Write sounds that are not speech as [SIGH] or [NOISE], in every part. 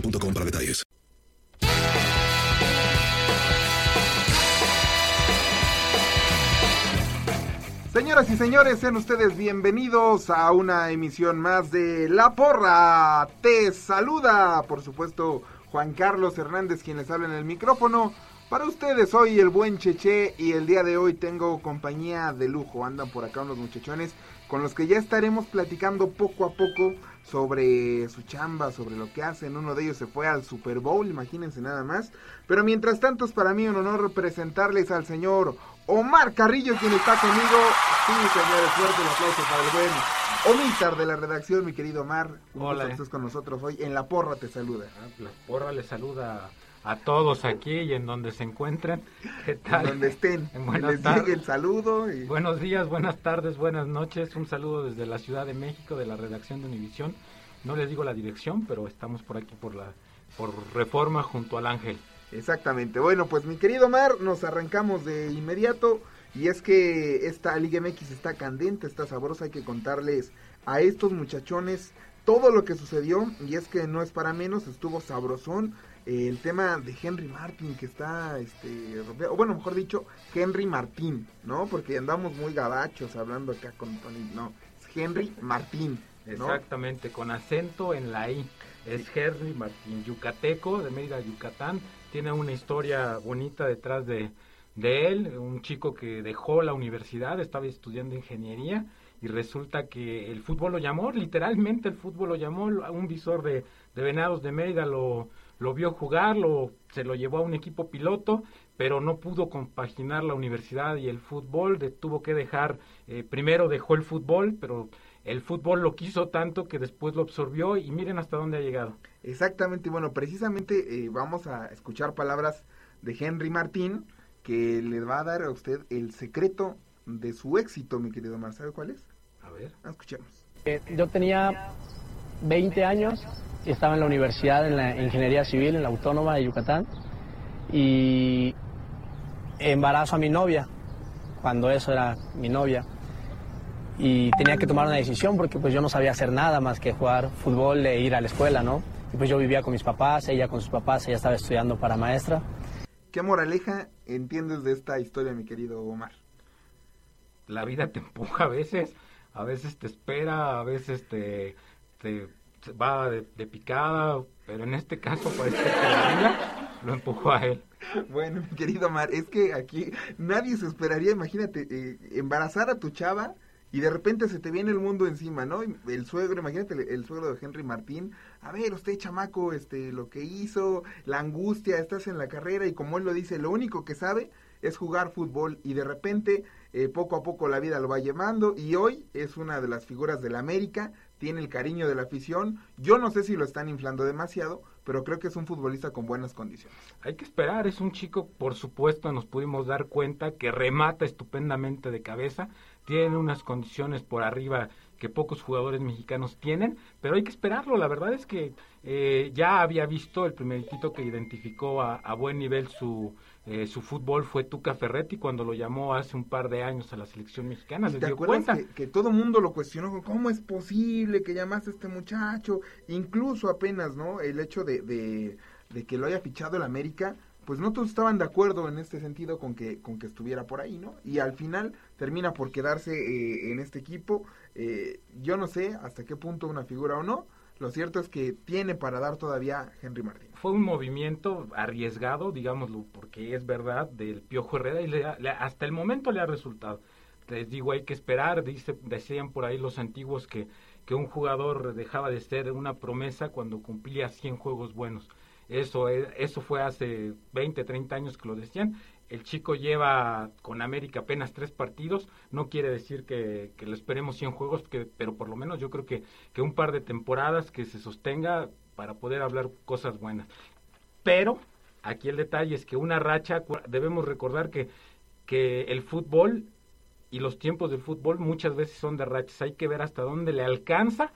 boostmobile.com para detalles. Señoras y señores, sean ustedes bienvenidos a una emisión más de La Porra. Te saluda, por supuesto, Juan Carlos Hernández, quien les habla en el micrófono. Para ustedes soy el buen Cheche y el día de hoy tengo compañía de lujo. Andan por acá unos muchachones con los que ya estaremos platicando poco a poco sobre su chamba, sobre lo que hacen. Uno de ellos se fue al Super Bowl, imagínense nada más. Pero mientras tanto es para mí un honor presentarles al señor Omar Carrillo, quien está conmigo. Sí, señores, fuerte el aplauso para el buen Omítar de la redacción, mi querido Omar. Un Hola. gusto que estés con nosotros hoy. En La Porra te saluda. Ah, La porra les saluda a todos aquí y en donde se encuentren. [LAUGHS] ¿Qué tal? Donde estén. En buenas les tardes. el saludo. Y... Buenos días, buenas tardes, buenas noches. Un saludo desde la Ciudad de México, de la redacción de Univisión. No les digo la dirección, pero estamos por aquí por la por Reforma junto al Ángel. Exactamente. Bueno, pues mi querido Mar, nos arrancamos de inmediato. Y es que esta Liga MX está candente, está sabrosa. Hay que contarles a estos muchachones todo lo que sucedió. Y es que no es para menos, estuvo sabrosón. Eh, el tema de Henry Martin que está, este, o bueno, mejor dicho, Henry Martín, ¿no? Porque andamos muy gabachos hablando acá con Tony. No, es Henry Martín. ¿no? Exactamente, con acento en la I. Es Henry Martín, yucateco de Mérida, Yucatán. Tiene una historia bonita detrás de, de él. Un chico que dejó la universidad, estaba estudiando ingeniería y resulta que el fútbol lo llamó, literalmente el fútbol lo llamó. Un visor de, de Venados de Mérida lo, lo vio jugar, lo, se lo llevó a un equipo piloto, pero no pudo compaginar la universidad y el fútbol. De, tuvo que dejar, eh, primero dejó el fútbol, pero el fútbol lo quiso tanto que después lo absorbió y miren hasta dónde ha llegado. Exactamente, bueno, precisamente eh, vamos a escuchar palabras de Henry Martín que le va a dar a usted el secreto de su éxito, mi querido Mar. ¿Sabe cuál es? A ver. Ah, Escuchemos. Eh, Yo tenía 20 años y estaba en la universidad en la Ingeniería Civil, en la Autónoma de Yucatán, y embarazo a mi novia, cuando eso era mi novia, y tenía que tomar una decisión porque pues yo no sabía hacer nada más que jugar fútbol e ir a la escuela, ¿no? Y pues yo vivía con mis papás, ella con sus papás, ella estaba estudiando para maestra. ¿Qué moraleja entiendes de esta historia, mi querido Omar? La vida te empuja a veces, a veces te espera, a veces te, te va de, de picada, pero en este caso parece que la lo empujó a él. Bueno, mi querido Omar, es que aquí nadie se esperaría, imagínate, eh, embarazar a tu chava y de repente se te viene el mundo encima, ¿no? El suegro, imagínate el, el suegro de Henry Martín, a ver, usted chamaco, este, lo que hizo, la angustia, estás en la carrera y como él lo dice, lo único que sabe es jugar fútbol y de repente eh, poco a poco la vida lo va llevando y hoy es una de las figuras de la América, tiene el cariño de la afición, yo no sé si lo están inflando demasiado, pero creo que es un futbolista con buenas condiciones. Hay que esperar, es un chico, por supuesto, nos pudimos dar cuenta que remata estupendamente de cabeza, tiene unas condiciones por arriba que pocos jugadores mexicanos tienen, pero hay que esperarlo. La verdad es que eh, ya había visto el primeritito que identificó a, a buen nivel su, eh, su fútbol fue Tuca Ferretti cuando lo llamó hace un par de años a la selección mexicana. ¿Te acuerdas que, que, todo mundo lo cuestionó? ¿Cómo es posible que llamaste a este muchacho? Incluso apenas, ¿no? El hecho de, de, de que lo haya fichado el América pues no todos estaban de acuerdo en este sentido con que, con que estuviera por ahí, ¿no? Y al final termina por quedarse eh, en este equipo. Eh, yo no sé hasta qué punto una figura o no. Lo cierto es que tiene para dar todavía Henry Martín. Fue un movimiento arriesgado, digámoslo, porque es verdad, del Piojo Herrera y le, hasta el momento le ha resultado. Les digo, hay que esperar, dice, decían por ahí los antiguos que, que un jugador dejaba de ser una promesa cuando cumplía 100 juegos buenos eso, eso fue hace 20, 30 años que lo decían. El chico lleva con América apenas tres partidos. No quiere decir que, que lo esperemos 100 juegos, pero por lo menos yo creo que, que un par de temporadas que se sostenga para poder hablar cosas buenas. Pero aquí el detalle es que una racha, debemos recordar que, que el fútbol y los tiempos del fútbol muchas veces son de rachas. Hay que ver hasta dónde le alcanza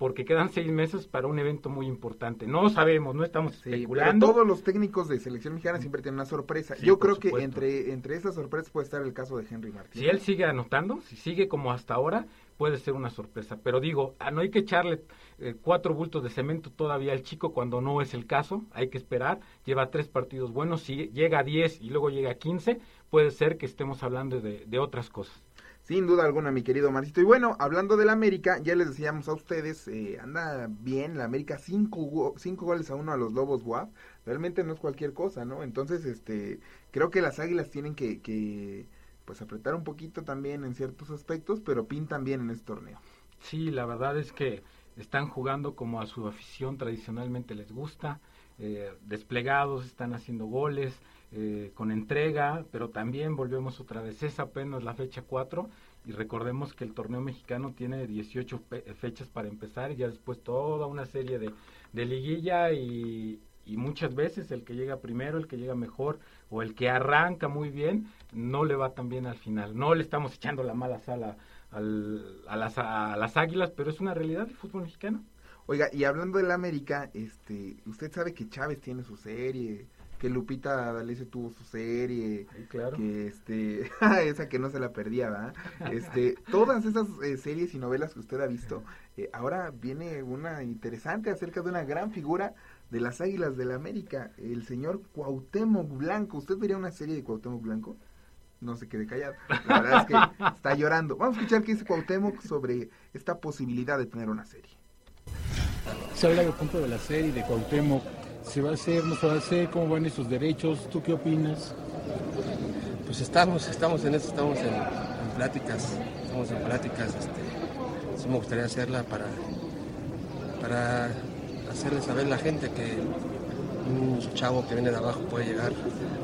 porque quedan seis meses para un evento muy importante. No sabemos, no estamos sí, especulando. todos los técnicos de selección mexicana siempre tienen una sorpresa. Sí, Yo creo que entre, entre esas sorpresas puede estar el caso de Henry Martín. Si él sigue anotando, si sigue como hasta ahora, puede ser una sorpresa. Pero digo, ah, no hay que echarle eh, cuatro bultos de cemento todavía al chico cuando no es el caso. Hay que esperar. Lleva tres partidos buenos. Si llega a diez y luego llega a quince, puede ser que estemos hablando de, de otras cosas. Sin duda alguna, mi querido Marcito. Y bueno, hablando del América, ya les decíamos a ustedes, eh, anda bien la América, cinco, cinco goles a uno a los Lobos WAP. Realmente no es cualquier cosa, ¿no? Entonces, este, creo que las Águilas tienen que, que, pues, apretar un poquito también en ciertos aspectos, pero pintan bien en este torneo. Sí, la verdad es que están jugando como a su afición tradicionalmente les gusta, eh, desplegados, están haciendo goles, eh, con entrega, pero también volvemos otra vez, es apenas la fecha 4 y recordemos que el torneo mexicano tiene 18 fechas para empezar y ya después toda una serie de, de liguilla y, y muchas veces el que llega primero, el que llega mejor o el que arranca muy bien, no le va tan bien al final. No le estamos echando la mala sala al, a, las, a las águilas, pero es una realidad del fútbol mexicano. Oiga, y hablando del América, este, usted sabe que Chávez tiene su serie, que Lupita D'Alessio tuvo su serie, sí, claro. que este, [LAUGHS] esa que no se la perdía, ¿verdad? Este, todas esas eh, series y novelas que usted ha visto, eh, ahora viene una interesante acerca de una gran figura de las Águilas del la América, el señor Cuauhtémoc Blanco. ¿Usted vería una serie de Cuauhtémoc Blanco? No se quede callado. La verdad es que [LAUGHS] está llorando. Vamos a escuchar qué dice Cuauhtémoc sobre esta posibilidad de tener una serie. Se habla del punto de la serie de Cuauhtémoc ¿Se va a hacer, no se va a hacer? ¿Cómo van esos derechos? ¿Tú qué opinas? Pues estamos, estamos en eso, estamos en, en pláticas, estamos en pláticas, este, sí me gustaría hacerla para, para hacerle saber a la gente que un chavo que viene de abajo puede llegar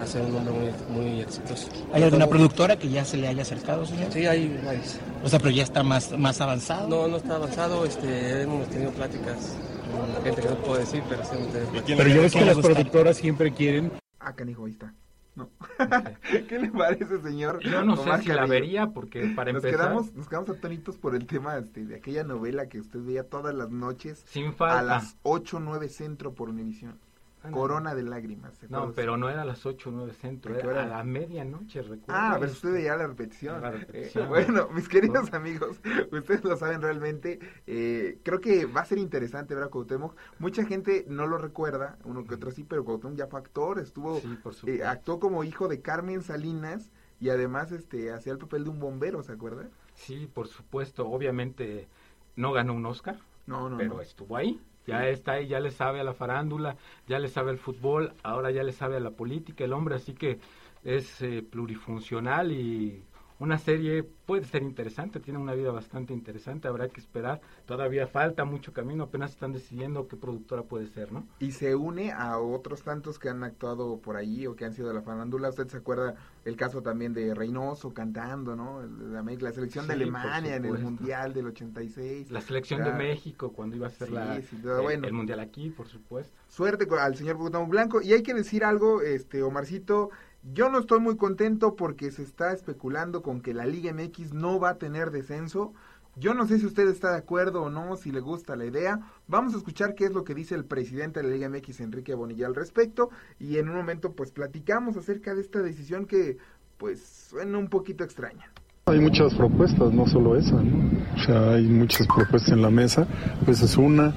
a ser un hombre muy, muy exitoso. ¿Hay alguna productora que ya se le haya acercado, señor? Sí, hay varias. O sea, pero ya está más, más avanzado. No, no está avanzado, este, hemos tenido pláticas con gente que no puedo decir, pero sí pláticas. Pero yo veo que las productoras siempre quieren... Ah, canijo, ahí está. No. [LAUGHS] ¿Qué le parece, señor? Yo no sé si la vería, porque para nos empezar... Quedamos, nos quedamos atónitos por el tema este, de aquella novela que usted veía todas las noches Sin falta. a las 8 9 centro por Univisión. Ah, no. Corona de lágrimas. ¿se No, pero no era a las 8 o 9 centro, ¿A qué era a la medianoche, recuerdo. Ah, pero usted veía la repetición. La repetición. Eh, [LAUGHS] bueno, mis queridos amigos, ustedes lo saben realmente. eh, creo que va a ser interesante ver a Cuauhtémoc. Mucha gente no lo recuerda, uno que otro sí, pero Cuauhtémoc ya fue actor, estuvo, Sí, por eh, actuó como hijo de Carmen Salinas y además este hacía el papel de un bombero, ¿se acuerda? Sí, por supuesto. Obviamente no ganó un Oscar, No, no, pero no. estuvo ahí. Ya está ahí, ya le sabe a la farándula, ya le sabe al fútbol, ahora ya le sabe a la política el hombre, así que es eh, plurifuncional y una serie puede ser interesante, tiene una vida bastante interesante, habrá que esperar, todavía falta mucho camino, apenas están decidiendo qué productora puede ser, ¿no? Y se une a otros tantos que han actuado por ahí o que han sido de la farándula, usted se acuerda el caso también de Reynoso cantando, ¿no? La, la selección de Alemania en el. Mundial del 86. La selección de México cuando iba a ser Sí, la, sí, todo el- bueno. el mundial aquí, por supuesto. Suerte al señor Cuauhtémoc Blanco. Y hay que decir algo, este Omarcito, yo no estoy muy contento porque se está especulando con que la Liga MX no va a tener descenso. Yo no sé si usted está de acuerdo o no, si le gusta la idea. Vamos a escuchar qué es lo que dice el presidente de la Liga MX, Enrique Bonilla, al respecto. Y en un momento, pues platicamos acerca de esta decisión que, pues, suena un poquito extraña. Hay muchas propuestas, no solo esa, ¿no? O sea, hay muchas propuestas en la mesa, pues es una,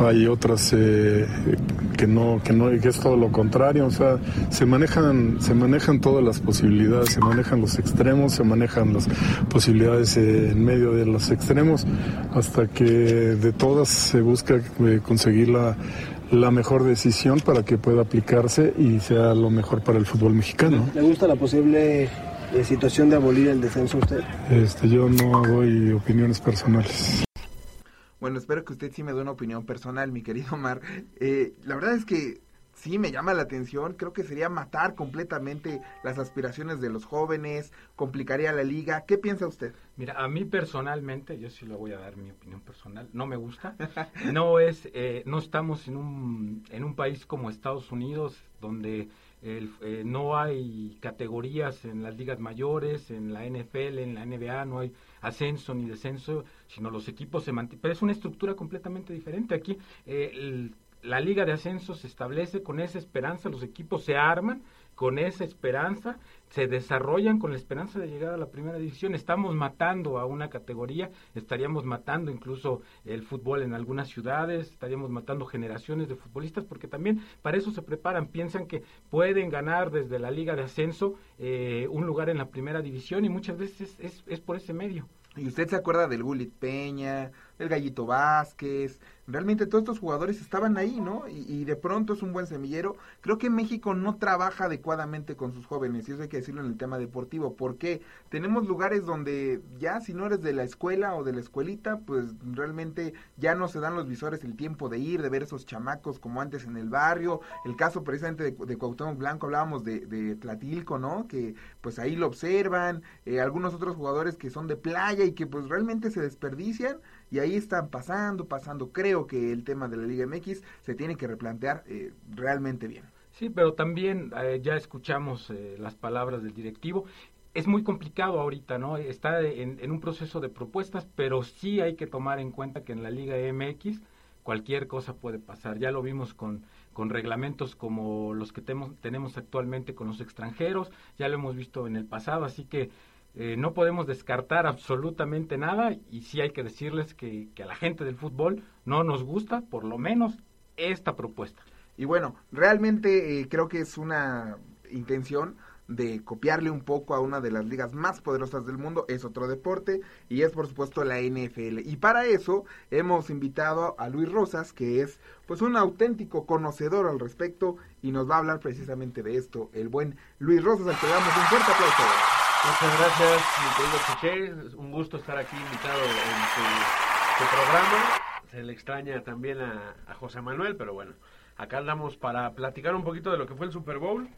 hay otras eh, que no, que no, que es todo lo contrario, o sea, se manejan, se manejan todas las posibilidades, se manejan los extremos, se manejan las posibilidades eh, en medio de los extremos, hasta que de todas se busca eh, conseguir la, la mejor decisión para que pueda aplicarse y sea lo mejor para el fútbol mexicano. ¿Le gusta la posible eh, situación de abolir el descenso usted? Este, yo no doy opiniones personales. Bueno, espero que usted sí me dé una opinión personal, mi querido Omar. Eh, la verdad es que sí me llama la atención. Creo que sería matar completamente las aspiraciones de los jóvenes, complicaría la liga. ¿Qué piensa usted? Mira, a mí personalmente, yo sí le voy a dar mi opinión personal, no me gusta. [LAUGHS] No es, eh, no estamos en un, en un país como Estados Unidos donde el- eh, no hay categorías en las ligas mayores, en la NFL, en la NBA, no hay ascenso ni descenso, sino los equipos se mantienen. Pero es una estructura completamente diferente. Aquí eh, el- la liga de ascenso se establece con esa esperanza, los equipos se arman con esa esperanza, se desarrollan con la esperanza de llegar a la primera división. Estamos matando a una categoría, estaríamos matando incluso el fútbol en algunas ciudades, estaríamos matando generaciones de futbolistas, porque también para eso se preparan, piensan que pueden ganar desde la liga de ascenso eh, un lugar en la primera división y muchas veces es, es por ese medio. Y usted se acuerda del Gulit Peña, del Gallito Vázquez, realmente todos estos jugadores estaban ahí, ¿no? Y, y de pronto es un buen semillero. Creo que México no trabaja adecuadamente con sus jóvenes, y eso hay que decirlo en el tema deportivo, porque tenemos lugares donde ya si no eres de la escuela o de la escuelita, pues realmente ya no se dan los visores el tiempo de ir, de ver esos chamacos como antes en el barrio. El caso precisamente de, de Cuauhtémoc Blanco, hablábamos de, de Tlatilco, ¿no? Que pues ahí lo observan, eh, algunos otros jugadores que son de playa y que pues realmente se desperdician y ahí están pasando, pasando. Creo que el tema de la Liga MX se tiene que replantear eh, realmente bien. Sí, pero también eh, ya escuchamos eh, las palabras del directivo. Es muy complicado ahorita, ¿no? Está en, en un proceso de propuestas, pero sí hay que tomar en cuenta que en la Liga MX cualquier cosa puede pasar. Ya lo vimos con, con reglamentos como los que tenemos actualmente con los extranjeros, ya lo hemos visto en el pasado, así que eh, no podemos descartar absolutamente nada y sí hay que decirles que, que a la gente del fútbol no nos gusta, por lo menos, esta propuesta. Y bueno, realmente eh, creo que es una intención de copiarle un poco a una de las ligas más poderosas del mundo, es otro deporte y es por supuesto la NFL. Y para eso hemos invitado a Luis Rosas, que es pues un auténtico conocedor al respecto y nos va a hablar precisamente de esto, el buen Luis Rosas, al que damos un fuerte aplauso. Muchas gracias, mi querido Chiché. Un gusto estar aquí invitado en su programa. Se le extraña también a, a José Manuel, pero bueno, acá andamos para platicar un poquito de lo que fue el Super Bowl.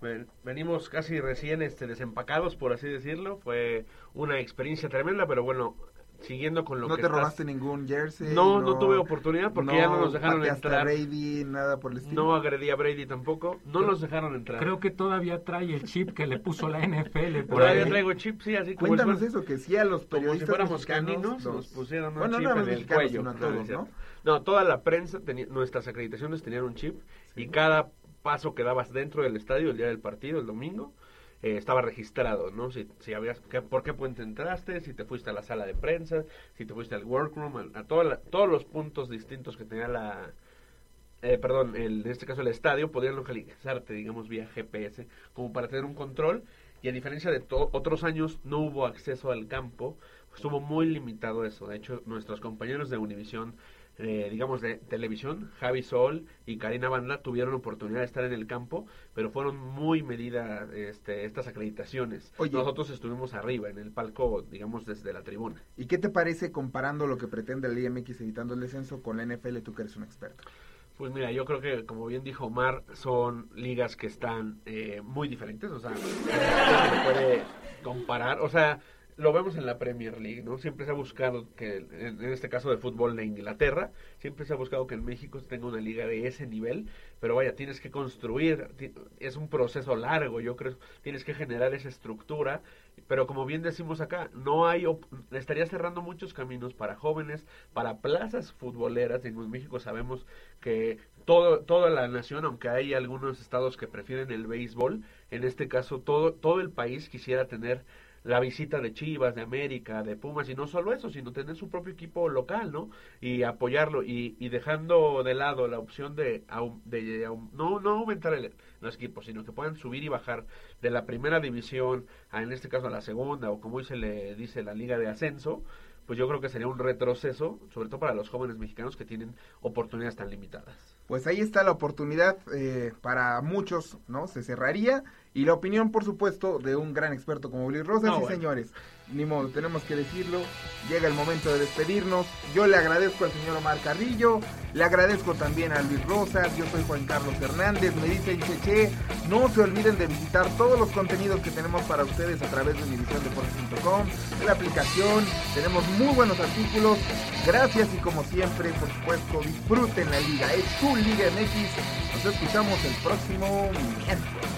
Ven- Venimos casi recién este, desempacados, por así decirlo. Fue una experiencia tremenda, pero bueno, siguiendo con lo ¿No que te estás- robaste ningún jersey? No, no tuve oportunidad porque ya no nos dejaron entrar. a Brady, nada por el estilo. No agredí a Brady tampoco. No nos dejaron entrar. Creo que todavía trae el chip que le puso la NFL. por Todavía ahí. traigo chip, sí, así como Cuéntanos eso, que sí a los como si periodistas fuéramos mexicanos caninos, los- nos pusieron un Bueno, chip no en el cuello. sino a No, todos, no ¿no? No, toda la prensa, tenía, nuestras acreditaciones tenían un chip y cada paso que dabas dentro del estadio el día del partido, el domingo, eh, estaba registrado, ¿no? Si, si habías, que- por qué puente entraste, si te fuiste a la sala de prensa, si te fuiste al workroom, a, a toda la- todos los puntos distintos que tenía la, eh, perdón, el, en este caso el estadio, podían localizarte, digamos, vía GPS, como para tener un control. Y a diferencia de otros años, no hubo acceso al campo, estuvo muy limitado eso. De hecho, nuestros compañeros de Univisión eh, digamos, de televisión, Javi Sol y Karina Banda tuvieron oportunidad de estar en el campo, pero fueron muy medidas este, estas acreditaciones. Nosotros estuvimos arriba, en el palco, digamos, desde la tribuna. ¿Y qué te parece comparando lo que pretende el IMX evitando el descenso con la NFL, tú que eres un experto? Pues mira, yo creo que, como bien dijo Omar, son ligas que están eh, muy diferentes, o sea, no se puede comparar, o sea, lo vemos en la Premier League, ¿no? Siempre se ha buscado que, en, este caso de fútbol de Inglaterra, siempre se ha buscado que en México tenga una liga de ese nivel, pero vaya, tienes que construir, es un proceso largo, yo creo, tienes que generar esa estructura, pero como bien decimos acá, no hay, estaría cerrando muchos caminos para jóvenes, para plazas futboleras, en México sabemos que todo, toda la nación, aunque hay algunos estados que prefieren el béisbol, en este caso todo, todo el país quisiera tener la visita de Chivas, de América, de Pumas, y no solo eso, sino tener su propio equipo local, ¿no? Y apoyarlo, y, y dejando de lado la opción de, de, no, no aumentar el, los equipos, sino que puedan subir y bajar de la primera división a, en este caso, a la segunda, o como se le dice, la liga de ascenso, pues yo creo que sería un retroceso, sobre todo para los jóvenes mexicanos que tienen oportunidades tan limitadas. Pues ahí está la oportunidad eh, para muchos, ¿no? Se cerraría y la opinión, por supuesto, de un gran experto como Luis Rosas. y señores, ni modo, tenemos que decirlo. Llega el momento de despedirnos. Yo le agradezco al señor Omar Carrillo, le agradezco también a Luis Rosas. Yo soy Juan Carlos Hernández. Me dicen Cheche. No se olviden de visitar todos los contenidos que tenemos para ustedes a través de univisiondeportes.com, de la aplicación. Tenemos muy buenos artículos. Gracias y como siempre, por supuesto, disfruten la liga. Es su Liga MX. Nos escuchamos el próximo miércoles.